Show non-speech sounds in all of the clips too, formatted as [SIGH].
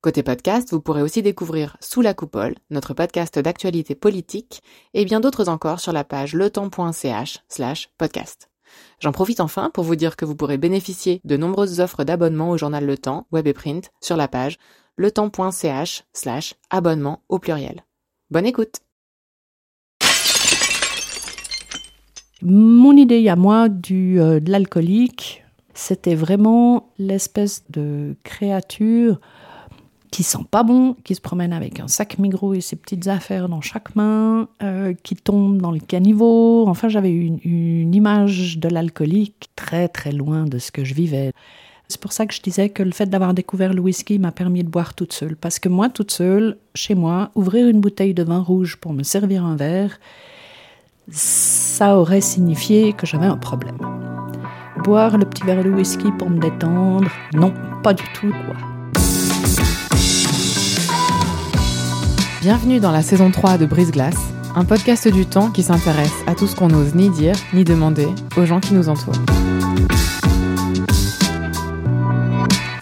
Côté podcast, vous pourrez aussi découvrir Sous la coupole, notre podcast d'actualité politique, et bien d'autres encore sur la page letemps.ch slash podcast. J'en profite enfin pour vous dire que vous pourrez bénéficier de nombreuses offres d'abonnement au journal Le Temps, web et print, sur la page letemps.ch slash abonnement au pluriel. Bonne écoute Mon idée à moi du, euh, de l'alcoolique, c'était vraiment l'espèce de créature qui sent pas bon, qui se promène avec un sac Migros et ses petites affaires dans chaque main, euh, qui tombe dans le caniveau. Enfin, j'avais une, une image de l'alcoolique très très loin de ce que je vivais. C'est pour ça que je disais que le fait d'avoir découvert le whisky m'a permis de boire toute seule. Parce que moi, toute seule, chez moi, ouvrir une bouteille de vin rouge pour me servir un verre, ça aurait signifié que j'avais un problème. Boire le petit verre de whisky pour me détendre, non, pas du tout, quoi. Bienvenue dans la saison 3 de Brise Glace, un podcast du temps qui s'intéresse à tout ce qu'on n'ose ni dire ni demander aux gens qui nous entourent.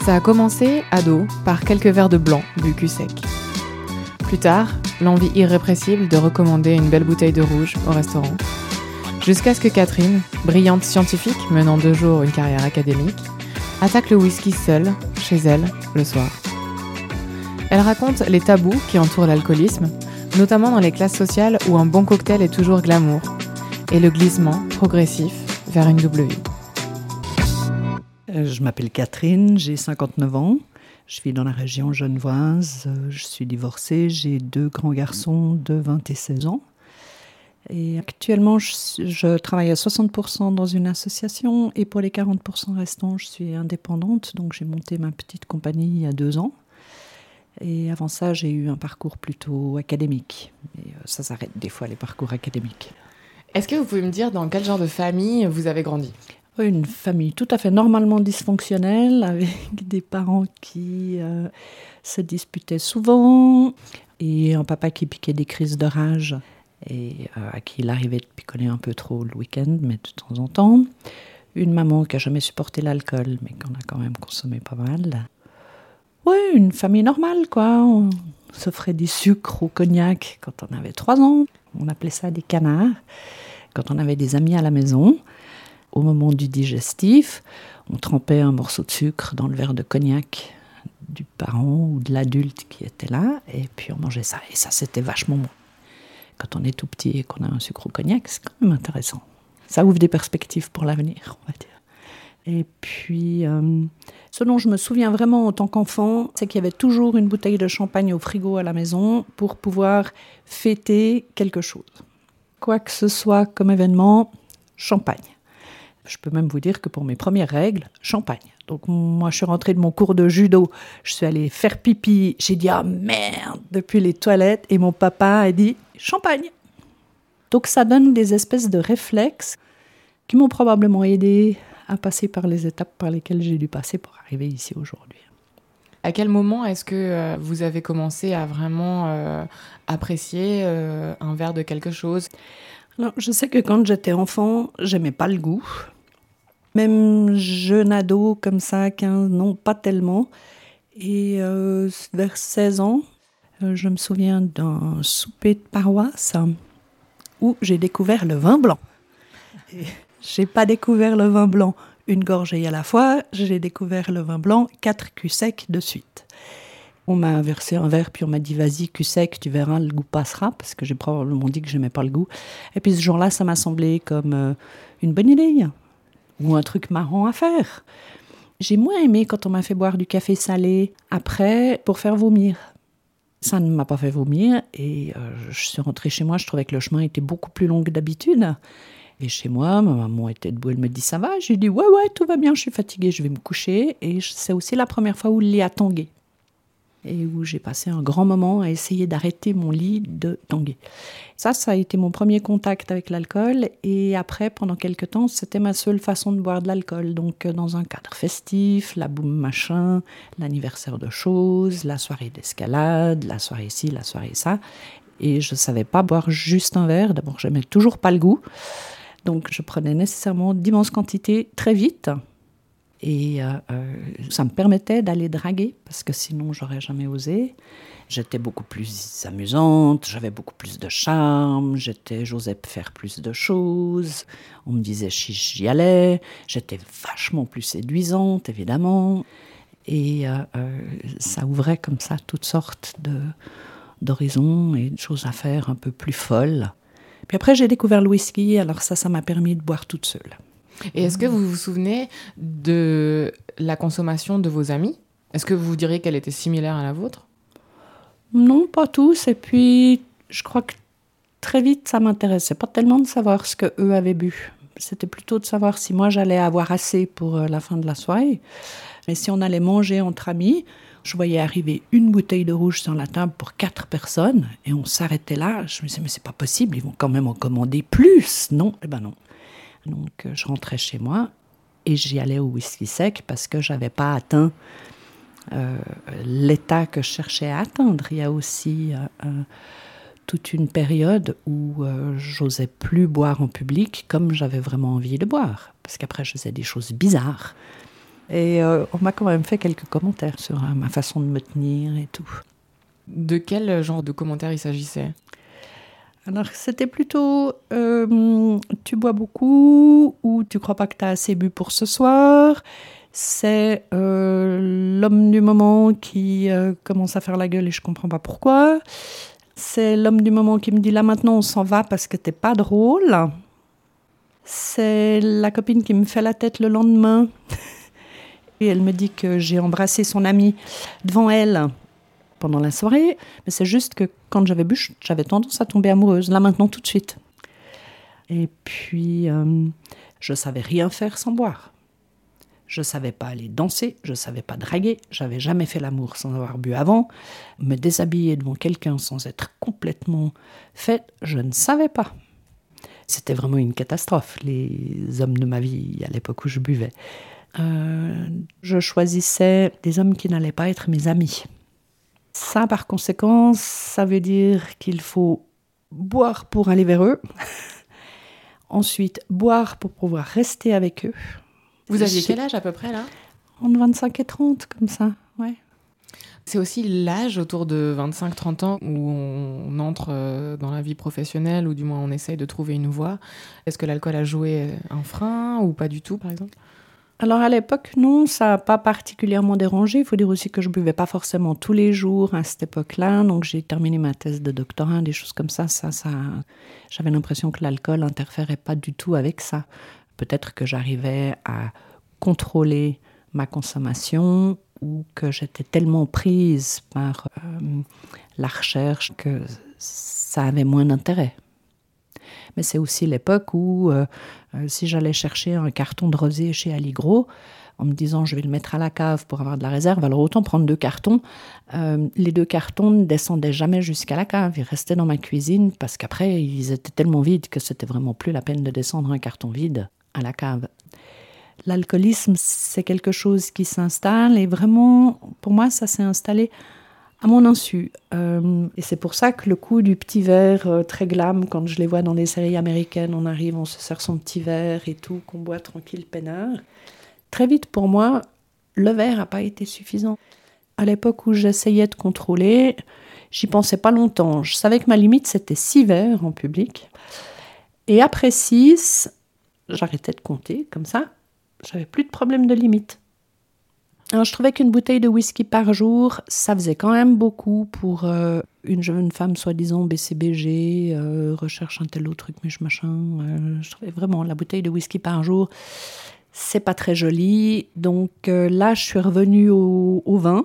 Ça a commencé, ado, par quelques verres de blanc bu cul sec. Plus tard, l'envie irrépressible de recommander une belle bouteille de rouge au restaurant. Jusqu'à ce que Catherine, brillante scientifique menant deux jours une carrière académique, attaque le whisky seule, chez elle, le soir. Elle raconte les tabous qui entourent l'alcoolisme, notamment dans les classes sociales où un bon cocktail est toujours glamour, et le glissement progressif vers une double vie. Euh, Je m'appelle Catherine, j'ai 59 ans. Je vis dans la région genevoise. Euh, Je suis divorcée. J'ai deux grands garçons de 20 et 16 ans. Et actuellement, je, je travaille à 60% dans une association et pour les 40% restants, je suis indépendante. Donc j'ai monté ma petite compagnie il y a deux ans. Et avant ça, j'ai eu un parcours plutôt académique. Et euh, ça s'arrête des fois, les parcours académiques. Est-ce que vous pouvez me dire dans quel genre de famille vous avez grandi? Une famille tout à fait normalement dysfonctionnelle, [LAUGHS] avec des parents qui euh, se disputaient souvent, et un papa qui piquait des crises de rage, et euh, à qui il arrivait de picoler un peu trop le week-end, mais de temps en temps. Une maman qui a jamais supporté l'alcool, mais qu'on a quand même consommé pas mal. Oui, une famille normale, quoi. On s'offrait des sucres au cognac quand on avait trois ans. On appelait ça des canards. Quand on avait des amis à la maison, au moment du digestif, on trempait un morceau de sucre dans le verre de cognac du parent ou de l'adulte qui était là, et puis on mangeait ça. Et ça, c'était vachement bon. Quand on est tout petit et qu'on a un sucre au cognac, c'est quand même intéressant. Ça ouvre des perspectives pour l'avenir, on va dire. Et puis, euh, ce dont je me souviens vraiment en tant qu'enfant, c'est qu'il y avait toujours une bouteille de champagne au frigo à la maison pour pouvoir fêter quelque chose. Quoi que ce soit comme événement, champagne. Je peux même vous dire que pour mes premières règles, champagne. Donc moi, je suis rentrée de mon cours de judo, je suis allée faire pipi, j'ai dit ah merde depuis les toilettes et mon papa a dit champagne. Donc ça donne des espèces de réflexes qui m'ont probablement aidé à passer par les étapes par lesquelles j'ai dû passer pour arriver ici aujourd'hui. À quel moment est-ce que euh, vous avez commencé à vraiment euh, apprécier euh, un verre de quelque chose? Alors, je sais que quand j'étais enfant, j'aimais pas le goût. Même jeune ado, comme ça, 15, non, pas tellement. Et vers 16 ans, je me souviens d'un souper de paroisse où j'ai découvert le vin blanc. Et j'ai pas découvert le vin blanc une gorgée à la fois, j'ai découvert le vin blanc quatre culs secs de suite. On m'a versé un verre, puis on m'a dit vas-y, cul sec, tu verras, le goût passera, parce que j'ai probablement dit que j'aimais pas le goût. Et puis ce jour-là, ça m'a semblé comme euh, une bonne idée, ou un truc marrant à faire. J'ai moins aimé quand on m'a fait boire du café salé après pour faire vomir. Ça ne m'a pas fait vomir et euh, je suis rentrée chez moi, je trouvais que le chemin était beaucoup plus long que d'habitude. Et chez moi, ma maman était debout, elle me dit ça va? J'ai dit ouais, ouais, tout va bien, je suis fatiguée, je vais me coucher. Et c'est aussi la première fois où le lit a tangué. et où j'ai passé un grand moment à essayer d'arrêter mon lit de tanguer. Ça, ça a été mon premier contact avec l'alcool et après, pendant quelques temps, c'était ma seule façon de boire de l'alcool. Donc, euh, dans un cadre festif, la boum machin, l'anniversaire de choses, la soirée d'escalade, la soirée ci, la soirée ça. Et je ne savais pas boire juste un verre. D'abord, je n'aimais toujours pas le goût. Donc, je prenais nécessairement d'immenses quantités très vite. Et euh, euh, ça me permettait d'aller draguer, parce que sinon, j'aurais jamais osé. J'étais beaucoup plus amusante, j'avais beaucoup plus de charme, j'étais, j'osais faire plus de choses. On me disait si j'y allais. J'étais vachement plus séduisante, évidemment. Et euh, ça ouvrait comme ça toutes sortes d'horizons et de choses à faire un peu plus folles. Puis après, j'ai découvert le whisky, alors ça, ça m'a permis de boire toute seule. Et est-ce que vous vous souvenez de la consommation de vos amis? Est-ce que vous diriez qu'elle était similaire à la vôtre? Non, pas tous. Et puis, je crois que très vite, ça m'intéressait pas tellement de savoir ce que eux avaient bu. C'était plutôt de savoir si moi j'allais avoir assez pour euh, la fin de la soirée. Mais si on allait manger entre amis, je voyais arriver une bouteille de rouge sur la table pour quatre personnes et on s'arrêtait là. Je me disais, mais c'est pas possible, ils vont quand même en commander plus. Non, eh ben non. Donc euh, je rentrais chez moi et j'y allais au whisky sec parce que j'avais pas atteint euh, l'état que je cherchais à atteindre. Il y a aussi euh, toute une période où j'osais plus boire en public comme j'avais vraiment envie de boire. Parce qu'après, je faisais des choses bizarres. Et on m'a quand même fait quelques commentaires sur ma façon de me tenir et tout. De quel genre de commentaires il s'agissait? Alors, c'était plutôt euh, tu bois beaucoup ou tu crois pas que tu as assez bu pour ce soir? C'est euh, l'homme du moment qui euh, commence à faire la gueule et je comprends pas pourquoi. C'est l'homme du moment qui me dit là maintenant on s'en va parce que t'es pas drôle. C'est la copine qui me fait la tête le lendemain. [LAUGHS] et elle me dit que j'ai embrassé son ami devant elle pendant la soirée, mais c'est juste que quand j'avais bu, j'avais tendance à tomber amoureuse, là maintenant tout de suite. Et puis, euh, je savais rien faire sans boire. Je savais pas aller danser, je savais pas draguer, j'avais jamais fait l'amour sans avoir bu avant. Me déshabiller devant quelqu'un sans être complètement faite, je ne savais pas. C'était vraiment une catastrophe, les hommes de ma vie à l'époque où je buvais. Euh, je choisissais des hommes qui n'allaient pas être mes amis. Ça, par conséquent, ça veut dire qu'il faut boire pour aller vers eux. [LAUGHS] Ensuite, boire pour pouvoir rester avec eux. Vous aviez quel âge à peu près là? Entre 25 et 30, comme ça, ouais. C'est aussi l'âge autour de 25-30 ans où on entre euh, dans la vie professionnelle ou du moins on essaye de trouver une voie. Est-ce que l'alcool a joué un frein ou pas du tout par exemple? Alors à l'époque, non, ça n'a pas particulièrement dérangé. Il faut dire aussi que je buvais pas forcément tous les jours à cette époque-là. Donc j'ai terminé ma thèse de doctorat, des choses comme ça. Ça, ça, j'avais l'impression que l'alcool n'interférait pas du tout avec ça. Peut-être que j'arrivais à contrôler ma consommation ou que j'étais tellement prise par euh, la recherche que ça avait moins d'intérêt mais c'est aussi l'époque où euh, euh, si j'allais chercher un carton de rosé chez Aligro, en me disant je vais le mettre à la cave pour avoir de la réserve, alors autant prendre deux cartons. Euh, les deux cartons ne descendaient jamais jusqu'à la cave, ils restaient dans ma cuisine parce qu'après ils étaient tellement vides que c'était vraiment plus la peine de descendre un carton vide à la cave. L'alcoolisme, c'est quelque chose qui s'installe et vraiment, pour moi, ça s'est installé à mon insu. Euh, et c'est pour ça que le coup du petit verre euh, très glam, quand je les vois dans les séries américaines, on arrive, on se sert son petit verre et tout, qu'on boit tranquille, peinard. Très vite, pour moi, le verre n'a pas été suffisant. À l'époque où j'essayais de contrôler, j'y pensais pas longtemps. Je savais que ma limite, c'était six verres en public. Et après six, j'arrêtais de compter, comme ça, j'avais plus de problème de limite. Alors, je trouvais qu'une bouteille de whisky par jour, ça faisait quand même beaucoup pour euh, une jeune femme soi-disant BCBG, euh, recherche un tel autre truc, mais machin. Euh, je trouvais vraiment la bouteille de whisky par jour, c'est pas très joli. Donc là, je suis revenue au, vin.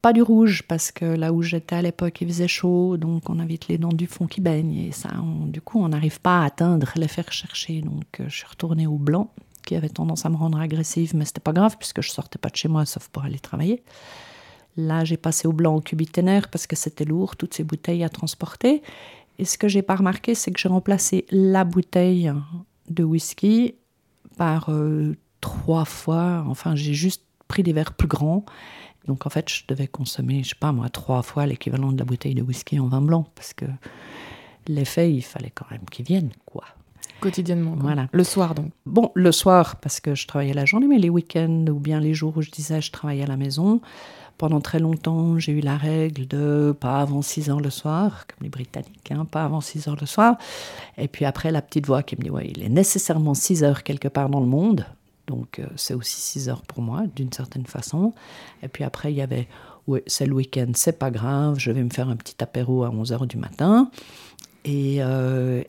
Pas du rouge, parce que là où j'étais à l'époque, il faisait chaud, donc on a vite les dents du fond qui baignent. Et ça, du coup, on n'arrive pas à atteindre les faire chercher. Donc je suis retournée au blanc qui avait tendance à me rendre agressive, mais c'était pas grave puisque je sortais pas de chez moi sauf pour aller travailler. Là, j'ai passé au blanc au cubiténaire parce que c'était lourd, toutes ces bouteilles à transporter. Et ce que j'ai pas remarqué, c'est que j'ai remplacé la bouteille de whisky par euh, trois fois. Enfin, j'ai juste pris des verres plus grands. Donc en fait, je devais consommer, je sais pas moi, trois fois l'équivalent de la bouteille de whisky en vin blanc parce que l'effet, il fallait quand même qu'il vienne, quoi. Quotidiennement. Voilà. Le soir donc. Bon, le soir, parce que je travaillais la journée, mais les week-ends ou bien les jours où je disais je travaillais à la maison, pendant très longtemps, j'ai eu la règle de pas avant 6 heures le soir, comme les Britanniques, hein, pas avant 6 heures le soir. Et puis après, la petite voix qui me dit ouais, il est nécessairement 6 heures quelque part dans le monde. Donc euh, c'est aussi 6 heures pour moi, d'une certaine façon. Et puis après, il y avait ouais, c'est le week-end, c'est pas grave, je vais me faire un petit apéro à 11 heures du matin. Et, euh,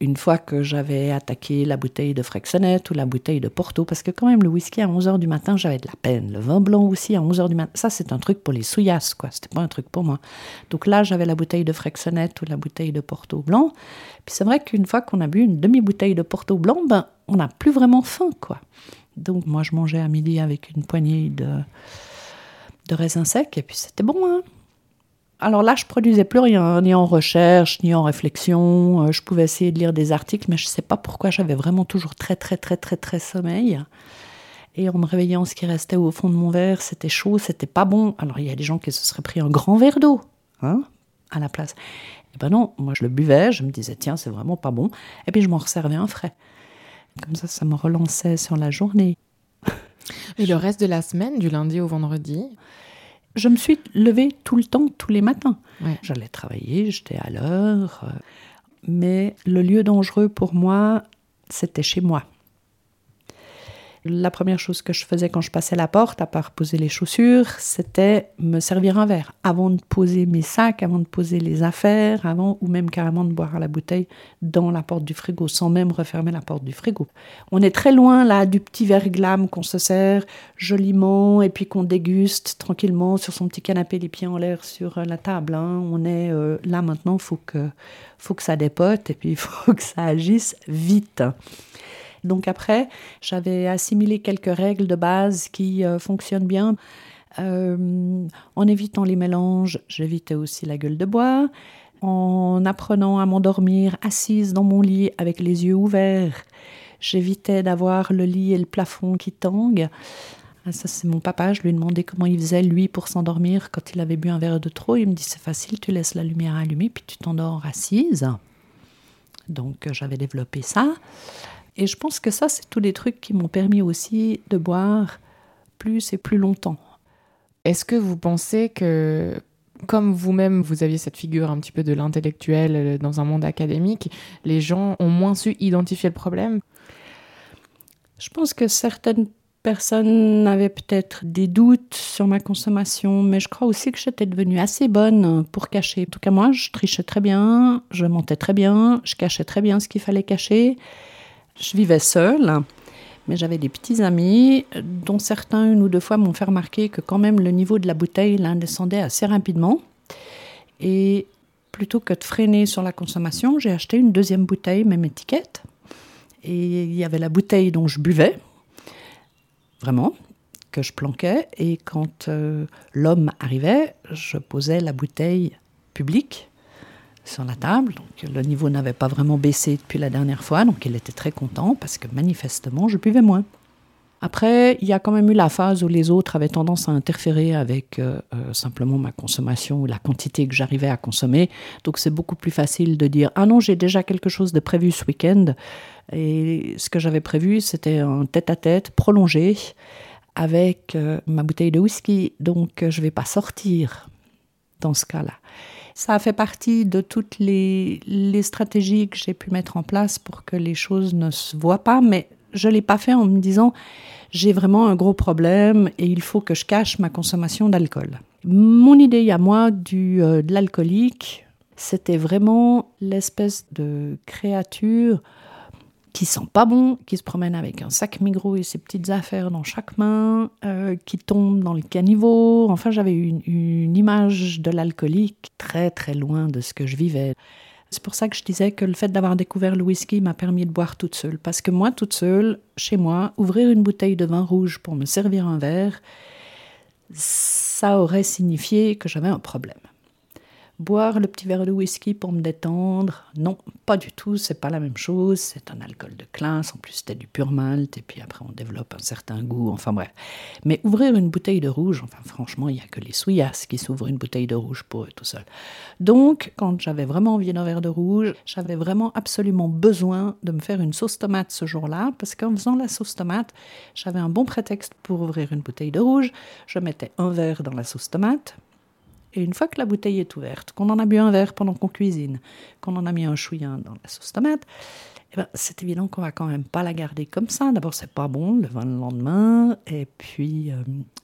une fois que j'avais attaqué la bouteille de Frexenet ou la bouteille de Porto, parce que quand même le whisky à 11h du matin, j'avais de la peine. Le vin blanc aussi à 11h du matin, ça c'est un truc pour les souillasses, quoi. C'était pas un truc pour moi. Donc là, j'avais la bouteille de Frexenet ou la bouteille de Porto blanc. Puis c'est vrai qu'une fois qu'on a bu une demi-bouteille de Porto blanc, ben, on n'a plus vraiment faim, quoi. Donc moi, je mangeais à midi avec une poignée de, de raisins secs, et puis c'était bon, hein. Alors là, je produisais plus rien, ni en recherche, ni en réflexion. Euh, je pouvais essayer de lire des articles, mais je ne sais pas pourquoi j'avais vraiment toujours très, très, très, très, très sommeil. Et en me réveillant, ce qui restait au fond de mon verre, c'était chaud, c'était pas bon. Alors il y a des gens qui se seraient pris un grand verre d'eau, hein, à la place. Et ben non, moi je le buvais, je me disais tiens, c'est vraiment pas bon. Et puis je m'en resservais un frais. Comme ça, ça me relançait sur la journée. Et le reste de la semaine, du lundi au vendredi? Je me suis levée tout le temps, tous les matins. Ouais. J'allais travailler, j'étais à l'heure. euh, Mais le lieu dangereux pour moi, c'était chez moi. La première chose que je faisais quand je passais la porte, à part poser les chaussures, c'était me servir un verre. Avant de poser mes sacs, avant de poser les affaires, avant ou même carrément de boire à la bouteille dans la porte du frigo, sans même refermer la porte du frigo. On est très loin là du petit verre glam qu'on se sert joliment et puis qu'on déguste tranquillement sur son petit canapé, les pieds en l'air sur euh, la table. hein. On est euh, là maintenant, faut que faut que ça dépote et puis il [LAUGHS] faut que ça agisse vite. Donc après, j'avais assimilé quelques règles de base qui euh, fonctionnent bien. Euh, en évitant les mélanges, j'évitais aussi la gueule de bois. En apprenant à m'endormir assise dans mon lit avec les yeux ouverts, j'évitais d'avoir le lit et le plafond qui tanguent. Ah, Ça, c'est mon papa. Je lui ai demandé comment il faisait, lui, pour s'endormir quand il avait bu un verre de trop. Il me dit c'est facile, tu laisses la lumière allumée, puis tu t'endors assise. Donc, euh, j'avais développé ça. Et je pense que ça, c'est tous des trucs qui m'ont permis aussi de boire plus et plus longtemps. Est-ce que vous pensez que, comme vous-même, vous aviez cette figure un petit peu de l'intellectuel euh, dans un monde académique, les gens ont moins su identifier le problème? Je pense que certaines personnes avaient peut-être des doutes sur ma consommation, mais je crois aussi que j'étais devenue assez bonne pour cacher. En tout cas, moi, je trichais très bien, je mentais très bien, je cachais très bien ce qu'il fallait cacher. Je vivais seule, mais j'avais des petits amis, dont certains, une ou deux fois, m'ont fait remarquer que quand même le niveau de la bouteille là, descendait assez rapidement. Et plutôt que de freiner sur la consommation, j'ai acheté une deuxième bouteille, même étiquette. Et il y avait la bouteille dont je buvais, vraiment, que je planquais. Et quand euh, l'homme arrivait, je posais la bouteille publique sur la table. Donc le niveau n'avait pas vraiment baissé depuis la dernière fois, donc il était très content parce que manifestement, je buvais moins. Après, il y a quand même eu la phase où les autres avaient tendance à interférer avec euh, euh, simplement ma consommation ou la quantité que j'arrivais à consommer. Donc c'est beaucoup plus facile de dire Ah non, j'ai déjà quelque chose de prévu ce week-end. Et ce que j'avais prévu, c'était un tête-à-tête prolongé avec euh, ma bouteille de whisky. Donc je vais pas sortir dans ce cas-là. Ça a fait partie de toutes les, les stratégies que j'ai pu mettre en place pour que les choses ne se voient pas, mais je ne l'ai pas fait en me disant j'ai vraiment un gros problème et il faut que je cache ma consommation d'alcool. Mon idée à moi du, euh, de l'alcoolique, c'était vraiment l'espèce de créature qui sent pas bon, qui se promène avec un sac Migros et ses petites affaires dans chaque main, euh, qui tombe dans le caniveau. Enfin, j'avais une, une image de l'alcoolique très très loin de ce que je vivais. C'est pour ça que je disais que le fait d'avoir découvert le whisky m'a permis de boire toute seule. Parce que moi, toute seule, chez moi, ouvrir une bouteille de vin rouge pour me servir un verre, ça aurait signifié que j'avais un problème. Boire le petit verre de whisky pour me détendre, non, pas du tout, c'est pas la même chose, c'est un alcool de classe, en plus c'était du pur malt, et puis après on développe un certain goût, enfin bref. Mais ouvrir une bouteille de rouge, enfin franchement, il n'y a que les souillasses qui s'ouvrent. Une bouteille de rouge pour eux tout seuls. Donc, quand j'avais vraiment envie d'un verre de rouge, j'avais vraiment absolument besoin de me faire une sauce tomate ce jour-là, parce qu'en faisant la sauce tomate, j'avais un bon prétexte pour ouvrir une bouteille de rouge, je mettais un verre dans la sauce tomate, et une fois que la bouteille est ouverte, qu'on en a bu un verre pendant qu'on cuisine, qu'on en a mis un chouïen dans la sauce tomate, eh ben, c'est évident qu'on va quand même pas la garder comme ça. D'abord, c'est pas bon le vin le lendemain, et puis euh,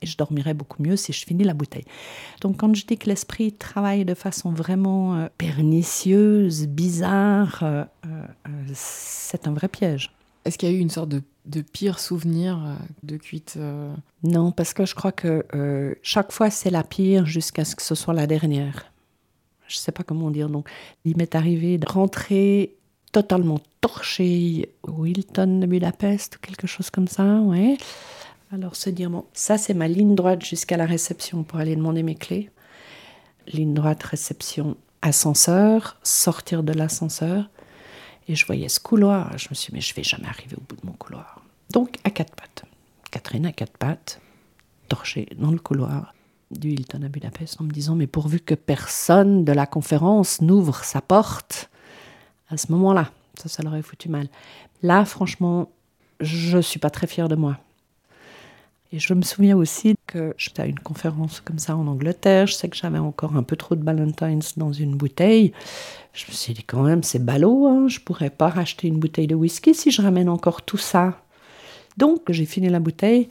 je dormirais beaucoup mieux si je finis la bouteille. Donc, quand je dis que l'esprit travaille de façon vraiment euh, pernicieuse, bizarre, euh, c'est un vrai piège. Est-ce qu'il y a eu une sorte de, pire souvenir euh, de cuite euh Non, parce que je crois que euh, chaque fois c'est la pire jusqu'à ce que ce soit la dernière. Je ne sais pas comment dire. Donc, il m'est arrivé de rentrer totalement torché au Hilton de Budapest ou quelque chose comme ça, ouais. Alors se dire, bon, ça c'est ma ligne droite jusqu'à la réception pour aller demander mes clés. Ligne droite, réception, ascenseur, sortir de l'ascenseur. Et je voyais ce couloir. Je me suis dit, mais je vais jamais arriver au bout de mon couloir. Donc, à quatre pattes. Catherine à quatre pattes, torchée dans le couloir du Hilton à Budapest en me disant, mais pourvu que personne de la conférence n'ouvre sa porte à ce moment-là. Ça, ça l'aurait foutu mal. Là, franchement, je ne suis pas très fière de moi. Et je me souviens aussi que j'étais à une conférence comme ça en Angleterre. Je sais que j'avais encore un peu trop de Ballantines dans une bouteille. Je me suis dit quand même, c'est ballot, hein. je pourrais pas racheter une bouteille de whisky si je ramène encore tout ça. Donc j'ai fini la bouteille,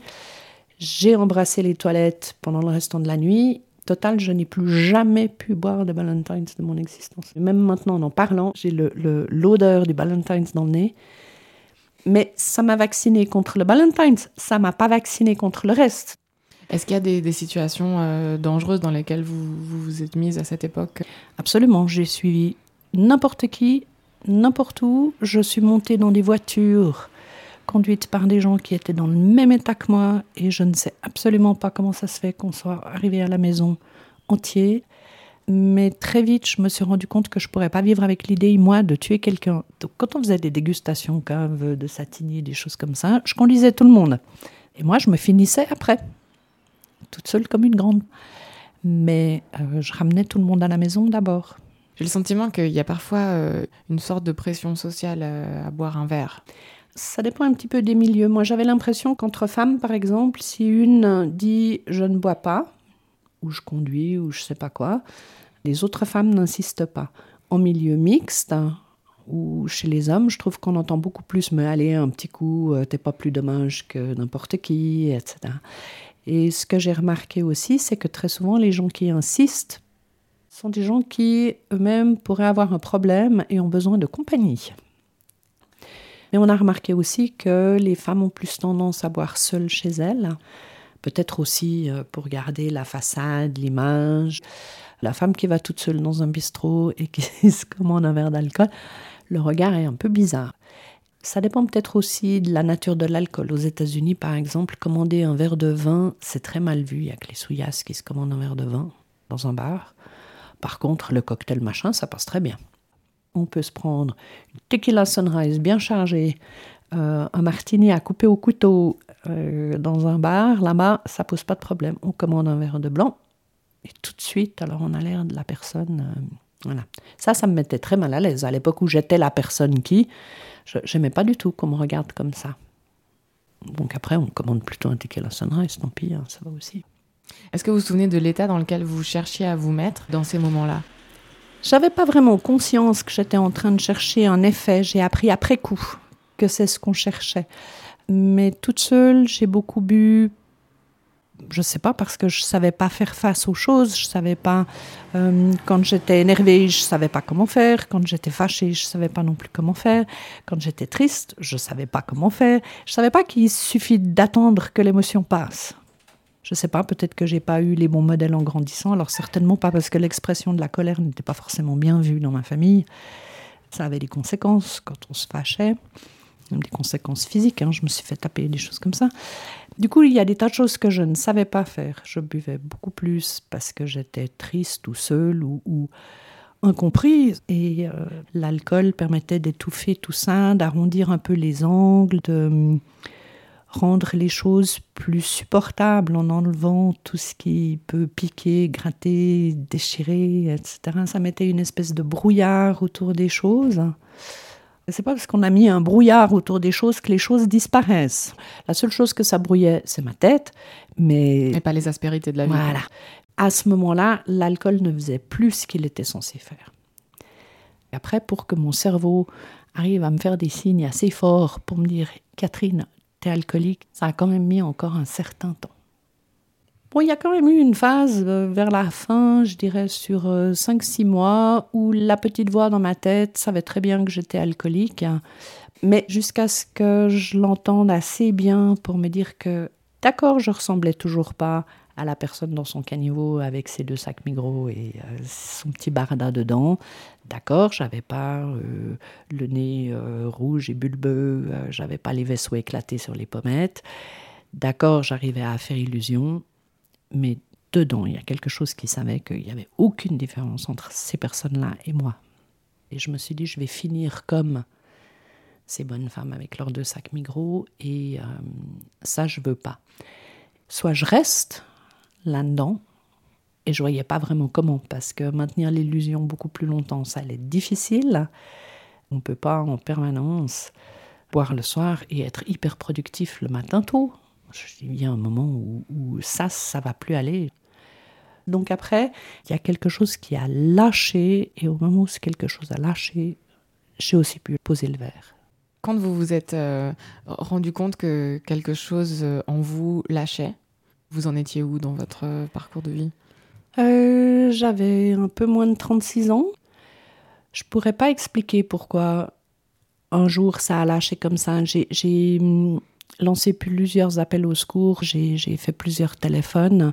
j'ai embrassé les toilettes pendant le restant de la nuit. Total, je n'ai plus jamais pu boire de Ballantines de mon existence. Même maintenant, en en parlant, j'ai l'odeur le, du Ballantines dans le nez. Mais ça m'a vacciné contre le Ballantines, ça m'a pas vacciné contre le reste. Est-ce qu'il y a des, situations euh, dangereuses dans lesquelles vous, vous êtes mise à cette époque? Absolument, j'ai suivi n'importe qui, n'importe où. Je suis montée dans des voitures conduites par des gens qui étaient dans le même état que moi et je ne sais absolument pas comment ça se fait qu'on soit arrivé à la maison entier. Mais très vite, je me suis rendu compte que je pourrais pas vivre avec l'idée, moi, de tuer quelqu'un. Donc, quand on faisait des dégustations cave, de satinier, des choses comme ça, je conduisais tout le monde. Et moi, je me finissais après, toute seule comme une grande. Mais euh, je ramenais tout le monde à la maison d'abord. J'ai le sentiment qu'il y a parfois euh, une sorte de pression sociale à, boire un verre. Ça dépend un petit peu des milieux. Moi, j'avais l'impression qu'entre femmes, par exemple, si une dit je ne bois pas, ou je conduis, ou je sais pas quoi, les autres femmes n'insistent pas. En milieu mixte, ou chez les hommes, je trouve qu'on entend beaucoup plus mais allez, un petit coup, euh, t'es pas plus dommage que n'importe qui, etc. Et ce que j'ai remarqué aussi, c'est que très souvent, les gens qui insistent sont des gens qui eux-mêmes pourraient avoir un problème et ont besoin de compagnie. Mais on a remarqué aussi que les femmes ont plus tendance à boire seules chez elles, peut-être aussi euh, pour garder la façade, l'image. La femme qui va toute seule dans un bistrot [LAUGHS] et qui se commande un verre d'alcool, le regard est un peu bizarre. Ça dépend peut-être aussi de la nature de l'alcool. Aux États-Unis, par exemple, commander un verre de vin, c'est très mal vu. Il n'y a que les souillasses qui se commandent un verre de vin dans un bar. Par contre, le cocktail machin, ça passe très bien. On peut se prendre une tequila sunrise bien chargée, euh, un martini à couper au couteau euh, dans un bar. Là-bas, ça pose pas de problème. On commande un verre de blanc et tout de suite, alors on a l'air de la personne. Euh, voilà. Ça, ça me mettait très mal à l'aise. À l'époque où j'étais la personne qui, je n'aimais pas du tout qu'on me regarde comme ça. Donc après, on commande plutôt un tequila sunrise, tant pis, hein, ça va aussi. Est-ce que vous vous souvenez de l'état dans lequel vous cherchiez à vous mettre dans ces moments-là? J'avais pas vraiment conscience que j'étais en train de chercher un effet. J'ai appris après coup que c'est ce qu'on cherchait. Mais toute seule, j'ai beaucoup bu. Je sais pas parce que je savais pas faire face aux choses. Je savais pas euh, quand j'étais énervée, je savais pas comment faire. Quand j'étais fâchée, je savais pas non plus comment faire. Quand j'étais triste, je savais pas comment faire. Je savais pas qu'il suffit d'attendre que l'émotion passe. Je ne sais pas, peut-être que j'ai pas eu les bons modèles en grandissant. Alors certainement pas parce que l'expression de la colère n'était pas forcément bien vue dans ma famille. Ça avait des conséquences quand on se fâchait. Des conséquences physiques. hein. Je me suis fait taper, des choses comme ça. Du coup, il y a des tas de choses que je ne savais pas faire. Je buvais beaucoup plus parce que j'étais triste ou seule ou, ou incomprise. Et euh, l'alcool permettait d'étouffer tout ça, d'arrondir un peu les angles, de hum, rendre les choses plus supportables en enlevant tout ce qui peut piquer, gratter, déchirer, etc. Ça mettait une espèce de brouillard autour des choses. C'est pas parce qu'on a mis un brouillard autour des choses que les choses disparaissent. La seule chose que ça brouillait, c'est ma tête, mais Et pas les aspérités de la vie. voilà. À ce moment-là, l'alcool ne faisait plus ce qu'il était censé faire. Et après, pour que mon cerveau arrive à me faire des signes assez forts pour me dire Catherine, t'es alcoolique, ça a quand même mis encore un certain temps. Il y a quand même eu une phase euh, vers la fin, je dirais sur 5-6 mois, où la petite voix dans ma tête savait très bien que j'étais alcoolique. Mais jusqu'à ce que je l'entende assez bien pour me dire que, d'accord, je ressemblais toujours pas à la personne dans son caniveau avec ses deux sacs Migros et euh, son petit barda dedans. D'accord, j'avais pas euh, le nez euh, rouge et bulbeux, euh, j'avais pas les vaisseaux éclatés sur les pommettes. D'accord, j'arrivais à faire illusion, mais dedans, il y a quelque chose qui savait qu'il n'y avait aucune différence entre ces personnes-là et moi. Et je me suis dit, je vais finir comme ces bonnes femmes avec leurs deux sacs Migros, et euh, ça, je veux pas. Soit je reste là-dedans, et je voyais pas vraiment comment, parce que maintenir l'illusion beaucoup plus longtemps, ça allait être difficile. On peut pas en permanence boire le soir et être hyper productif le matin tôt. Je- Il y a un moment où, où ça, ça va plus aller. Donc après, il y a quelque chose qui a lâché, et au moment où quelque chose a lâché, j'ai aussi pu poser le verre. Quand vous vous êtes euh, rendu compte que quelque chose euh, en vous lâchait, vous en étiez où dans votre euh, parcours de vie? Euh, J'avais un peu moins de 36 ans. Je pourrais pas expliquer pourquoi un jour ça a lâché comme ça. J'ai- J'ai hum, lancé plusieurs appels au secours, j'ai fait plusieurs téléphones,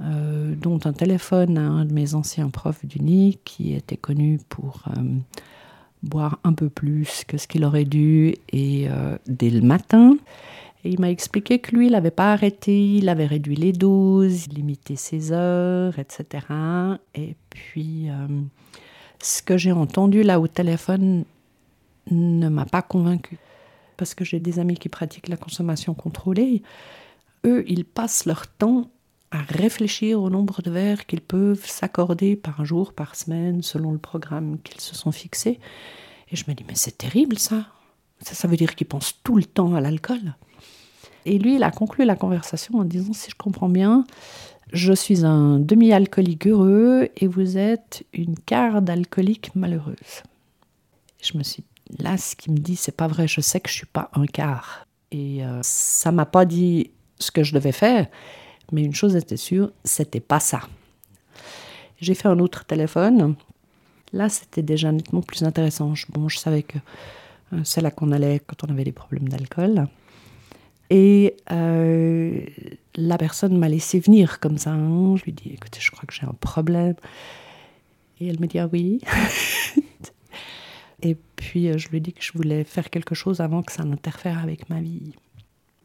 euh, dont un téléphone à un de mes anciens profs d'Uni qui était connu pour euh, boire un peu plus que ce qu'il aurait dû et euh, dès le matin. Il m'a expliqué que lui, il n'avait pas arrêté, il avait réduit les doses, limité ses heures, etc. Et puis, ce que j'ai entendu là au téléphone ne m'a pas convaincue. Parce que j'ai des amis qui pratiquent la consommation contrôlée. Eux, ils passent leur temps à réfléchir au nombre de verres qu'ils peuvent s'accorder par jour, par semaine, selon le programme qu'ils se sont fixés. Et je me dis, mais c'est terrible ça. Ça, ça veut dire qu'ils pensent tout le temps à l'alcool. Et lui, il a conclu la conversation en disant, si je comprends bien, je suis un demi-alcoolique heureux et vous êtes une quart d'alcoolique malheureuse. Je me suis là, ce qu'il me dit, c'est pas vrai, je sais que je suis pas un quart. Et euh, ça m'a pas dit ce que je devais faire, mais une chose était sûre, c'était pas ça. J'ai fait un autre téléphone. Là, c'était déjà nettement plus intéressant. Je- bon, je savais que euh, c'est là qu'on allait quand on avait des problèmes d'alcool. Et euh, la personne m'a laissé venir comme ça. hein. Je lui dis, écoutez, je crois que j'ai un problème. Et elle me dit, ah oui. [LAUGHS] Et puis, euh, je lui dis que je voulais faire quelque chose avant que ça n'interfère avec ma vie.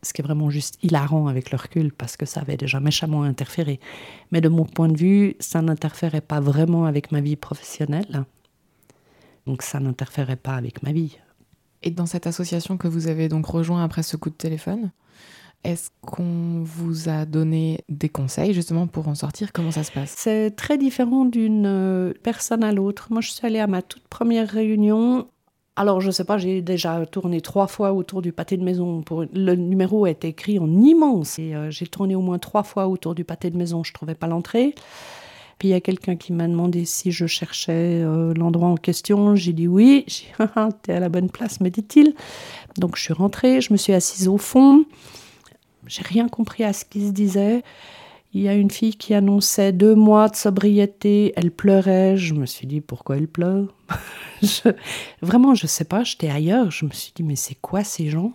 Ce qui est vraiment juste hilarant avec le recul, parce que ça avait déjà méchamment interféré. Mais de mon point de vue, ça n'interférait pas vraiment avec ma vie professionnelle. Donc, ça n'interférait pas avec ma vie. Et dans cette association que vous avez donc rejoint après ce coup de téléphone, est-ce qu'on vous a donné des conseils justement pour en sortir? Comment ça se passe? C'est très différent d'une euh, personne à l'autre. Moi, je suis allée à ma toute première réunion. Alors, je sais pas, j'ai déjà tourné trois fois autour du pâté de maison. Le numéro été écrit en immense. Et euh, j'ai tourné au moins trois fois autour du pâté de maison. Je trouvais pas l'entrée. Puis il y a quelqu'un qui m'a demandé si je cherchais euh, l'endroit en question. J'ai dit oui. [LAUGHS] J'ai dit, Ah, ah, t'es à la bonne place, me dit-il. Donc, je suis rentrée. Je me suis assise au fond. J'ai rien compris à ce qui se disait. Il y a une fille qui annonçait deux mois de sobriété. Elle pleurait. Je me suis dit, pourquoi elle pleure? [LAUGHS] Vraiment, je sais pas. J'étais ailleurs. Je me suis dit, mais c'est quoi ces gens?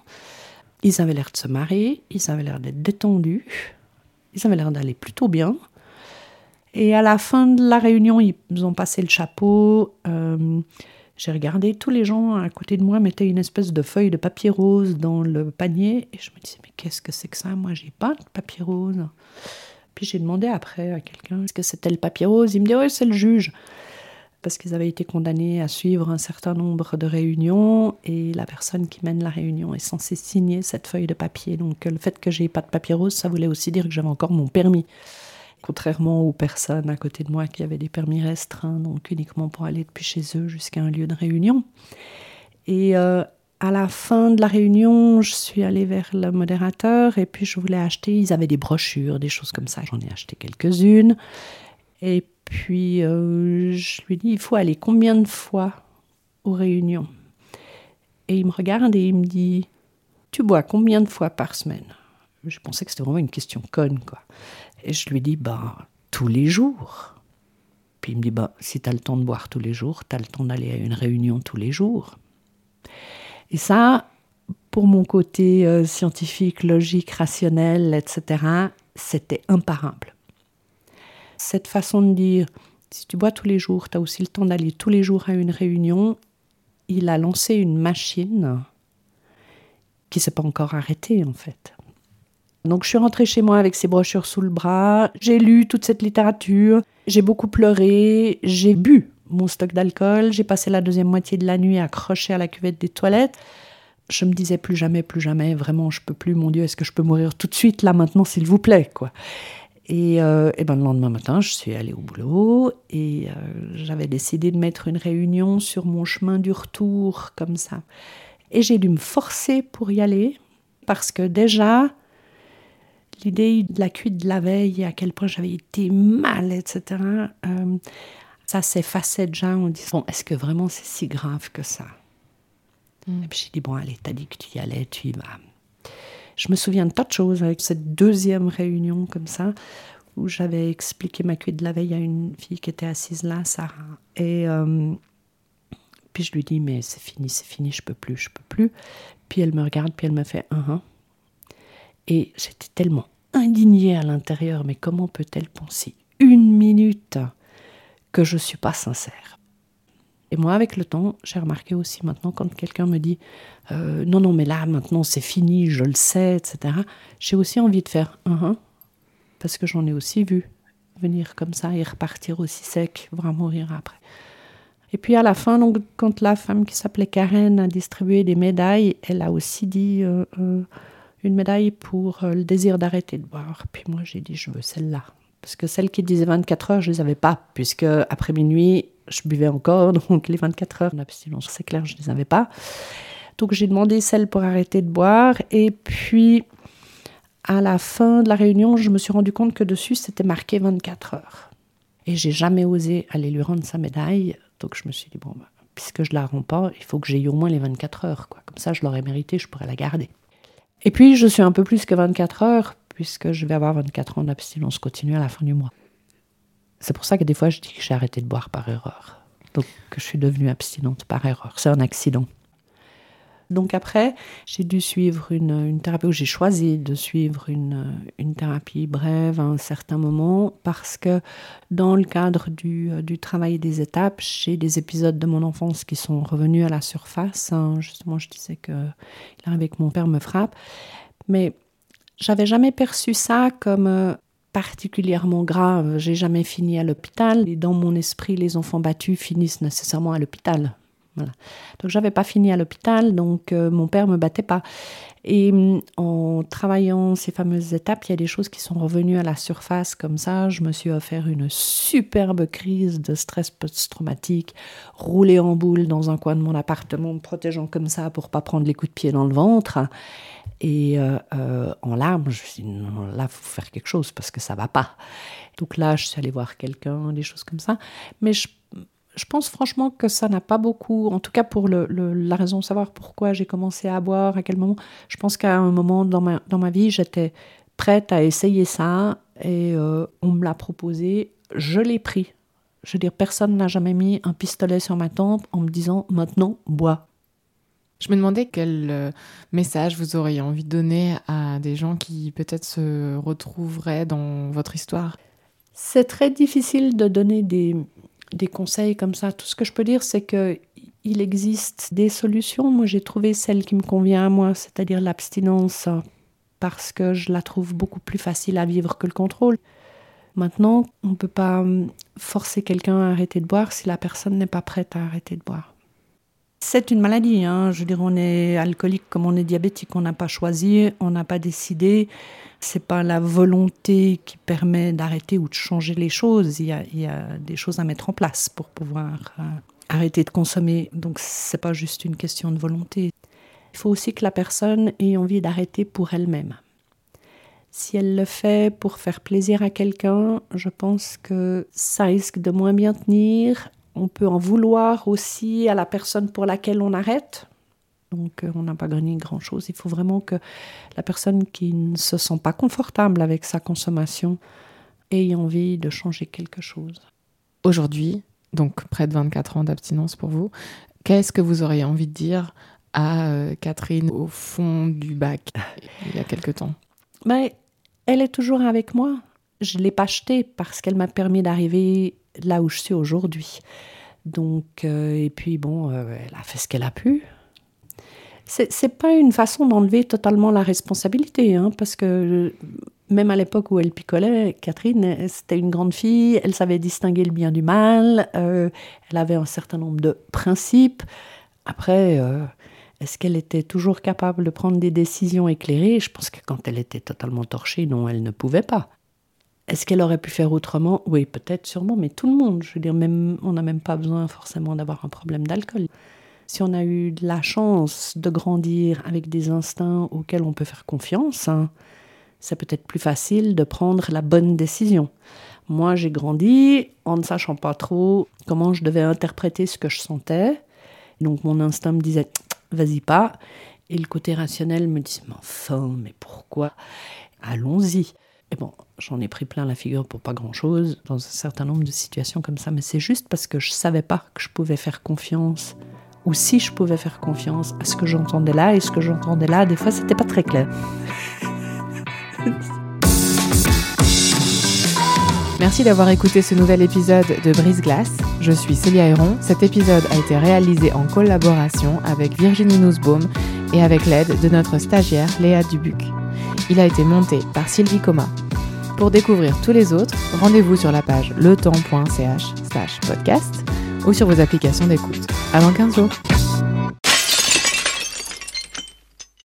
Ils avaient l'air de se marier. Ils avaient l'air d'être détendus. Ils avaient l'air d'aller plutôt bien. Et à la fin de la réunion, ils ont passé le chapeau. Euh, J'ai regardé, tous les gens à côté de moi mettaient une espèce de feuille de papier rose dans le panier. Et je me disais, mais qu'est-ce que c'est que ça? Moi, j'ai pas de papier rose. Puis j'ai demandé après à quelqu'un, est-ce que c'était le papier rose? Il me dit, oui, c'est le juge. Parce qu'ils avaient été condamnés à suivre un certain nombre de réunions et la personne qui mène la réunion est censée signer cette feuille de papier. Donc le fait que j'ai pas de papier rose, ça voulait aussi dire que j'avais encore mon permis contrairement aux personnes à côté de moi qui avaient des permis restreints, donc uniquement pour aller depuis chez eux jusqu'à un lieu de réunion. Et euh, à la fin de la réunion, je suis allée vers le modérateur et puis je voulais acheter, ils avaient des brochures, des choses comme ça. J'en ai acheté quelques-unes. Et puis euh, je lui dis, il faut aller combien de fois aux réunions? Et il me regarde et il me dit, tu bois combien de fois par semaine? Je pensais que c'était vraiment une question conne, quoi. Et je lui dis, bah, tous les jours. Puis il me dit, bah, si tu as le temps de boire tous les jours, tu as le temps d'aller à une réunion tous les jours. Et ça, pour mon côté euh, scientifique, logique, rationnel, etc., c'était imparable. Cette façon de dire, si tu bois tous les jours, tu as aussi le temps d'aller tous les jours à une réunion, il a lancé une machine qui ne s'est pas encore arrêtée en fait. Donc je suis rentrée chez moi avec ces brochures sous le bras, j'ai lu toute cette littérature, j'ai beaucoup pleuré, j'ai bu mon stock d'alcool, j'ai passé la deuxième moitié de la nuit accrochée à la cuvette des toilettes. Je me disais plus jamais, plus jamais, vraiment je peux plus, mon Dieu, est-ce que je peux mourir tout de suite là maintenant s'il vous plaît quoi. Et, euh, ben, le lendemain matin, je suis allée au boulot et euh, j'avais décidé de mettre une réunion sur mon chemin du retour comme ça. Et j'ai dû me forcer pour y aller parce que déjà, l'idée de la cuite de la veille à quel point j'avais été mal, etc., euh, ça s'effaçait déjà en disant est-ce que vraiment c'est si grave que ça? Mm. Et puis j'ai dit bon, allez, t'as dit que tu y allais, tu y vas. Je me souviens de tas de choses avec cette deuxième réunion comme ça, où j'avais expliqué ma cuite de la veille à une fille qui était assise là, Sarah. Et euh, puis je lui dis mais c'est fini, c'est fini, je peux plus, je peux plus. Puis elle me regarde, puis elle me fait un. Uh et j'étais tellement indignée à l'intérieur, mais comment peut-elle penser une minute que je ne suis pas sincère? Et moi, avec le temps, j'ai remarqué aussi maintenant quand quelqu'un me dit euh, non, non, mais là, maintenant, c'est fini, je le sais, etc., j'ai aussi envie de faire un, uh parce que j'en ai aussi vu venir comme ça et repartir aussi sec, vraiment mourir après. Et puis à la fin, donc, quand la femme qui s'appelait Karen a distribué des médailles, elle a aussi dit euh, euh, une médaille pour euh, le désir d'arrêter de boire. Puis moi, j'ai dit, je veux celle-là. Parce que celle qui disait 24 heures, je ne les avais pas, puisque après minuit, je buvais encore, [LAUGHS] donc les 24 heures d'abstinence, c'est clair, je ne les avais pas. Donc j'ai demandé celle pour arrêter de boire, et puis à la fin de la réunion, je me suis rendu compte que dessus, c'était marqué 24 heures. Et j'ai jamais osé aller lui rendre sa médaille, donc je me suis dit, bon, bah, puisque je la rends pas, il faut que j'aie au moins les 24 heures. Quoi. Comme ça, je l'aurais mérité, je pourrais la garder. Et puis, je suis un peu plus que 24 heures, puisque je vais avoir 24 ans d'abstinence continue à la fin du mois. C'est pour ça que des fois, je dis que j'ai arrêté de boire par erreur. Donc, que je suis devenue abstinente par erreur. C'est un accident. Donc après, j'ai dû suivre une, thérapie, ou j'ai choisi de suivre une, une, thérapie brève à un certain moment, parce que dans le cadre du, du travail des étapes, j'ai des épisodes de mon enfance qui sont revenus à la surface. Hein. Justement, je disais que il arrivait que mon père me frappe. Mais j'avais jamais perçu ça comme euh, particulièrement grave. J'ai jamais fini à l'hôpital. Et dans mon esprit, les enfants battus finissent nécessairement à l'hôpital. Donc j'avais pas fini à l'hôpital, donc euh, mon père me battait pas. Et mm, en travaillant ces fameuses étapes, il y a des choses qui sont revenues à la surface comme ça. Je me suis offert une superbe crise de stress post-traumatique, roulé en boule dans un coin de mon appartement, me protégeant comme ça pour pas prendre les coups de pied dans le ventre. Et euh, euh, en larmes, je me suis dit, là, il faut faire quelque chose parce que ça va pas. Donc là, je suis allée voir quelqu'un, des choses comme ça. Mais je je pense franchement que ça n'a pas beaucoup, en tout cas pour la raison de savoir pourquoi j'ai commencé à boire, à quel moment. Je pense qu'à un moment dans ma, dans ma vie, j'étais prête à essayer ça et euh, on me l'a proposé, je l'ai pris. Je veux dire, personne n'a jamais mis un pistolet sur ma tempe en me disant maintenant, bois. Je me demandais quel euh, message vous auriez envie de donner à des gens qui peut-être se retrouveraient dans votre histoire. C'est très difficile de donner des, des conseils comme ça. Tout ce que je peux dire, c'est que il existe des solutions. Moi, j'ai trouvé celle qui me convient à moi, c'est-à-dire l'abstinence, parce que je la trouve beaucoup plus facile à vivre que le contrôle. Maintenant, on ne peut pas forcer quelqu'un à arrêter de boire si la personne n'est pas prête à arrêter de boire. C'est une maladie. Hein. Je veux dire, on est alcoolique comme on est diabétique. On n'a pas choisi, on n'a pas décidé. C'est pas la volonté qui permet d'arrêter ou de changer les choses. Il y, a, des choses à mettre en place pour pouvoir euh, arrêter de consommer. Donc, c'est pas juste une question de volonté. Il faut aussi que la personne ait envie d'arrêter pour elle-même. Si elle le fait pour faire plaisir à quelqu'un, je pense que ça risque de moins bien tenir on peut en vouloir aussi à la personne pour laquelle on arrête. Donc euh, on n'a pas gagné grand-chose. Il faut vraiment que la personne qui ne se sent pas confortable avec sa consommation ait envie de changer quelque chose. Aujourd'hui, donc près de 24 ans d'abstinence pour vous, qu'est-ce que vous auriez envie de dire à euh, Catherine au fond du bac il y a quelque temps? Mais ben, Elle est toujours avec moi. Je ne l'ai pas achetée parce qu'elle m'a permis d'arriver là où je suis aujourd'hui. Donc, euh, et puis bon, euh, elle a fait ce qu'elle a pu. C'est pas une façon d'enlever totalement la responsabilité, hein, parce que même à l'époque où elle picolait, Catherine, c'était une grande fille, elle savait distinguer le bien du mal, euh, elle avait un certain nombre de principes. Après, est-ce qu'elle était toujours capable de prendre des décisions éclairées? Je pense que quand elle était totalement torchée, non, elle ne pouvait pas. Est-ce qu'elle aurait pu faire autrement? Oui, peut-être, sûrement, mais tout le monde. Je veux dire, même, on n'a même pas besoin forcément d'avoir un problème d'alcool. Si on a eu de la chance de grandir avec des instincts auxquels on peut faire confiance, hein, c'est peut-être plus facile de prendre la bonne décision. Moi, j'ai grandi en ne sachant pas trop comment je devais interpréter ce que je sentais. Donc, mon instinct me disait, vas-y pas. Et le côté rationnel me disait, mais enfin, mais pourquoi? Allons-y. Et bon, j'en ai pris plein la figure pour pas grand-chose dans un certain nombre de situations comme ça, mais c'est juste parce que je savais pas que je pouvais faire confiance, ou si je pouvais faire confiance à ce que j'entendais là, et ce que j'entendais là, des fois, c'était pas très clair. [LAUGHS] Merci d'avoir écouté ce nouvel épisode de Brise Glace. Je suis Célia Héron. Cet épisode a été réalisé en collaboration avec Virginie Nussbaum et avec l'aide de notre stagiaire Léa Dubuc. Il a été monté par Sylvie Coma. Pour découvrir tous les autres, rendez-vous sur la page letemps.ch podcast ou sur vos applications d'écoute. Avant 15 jours.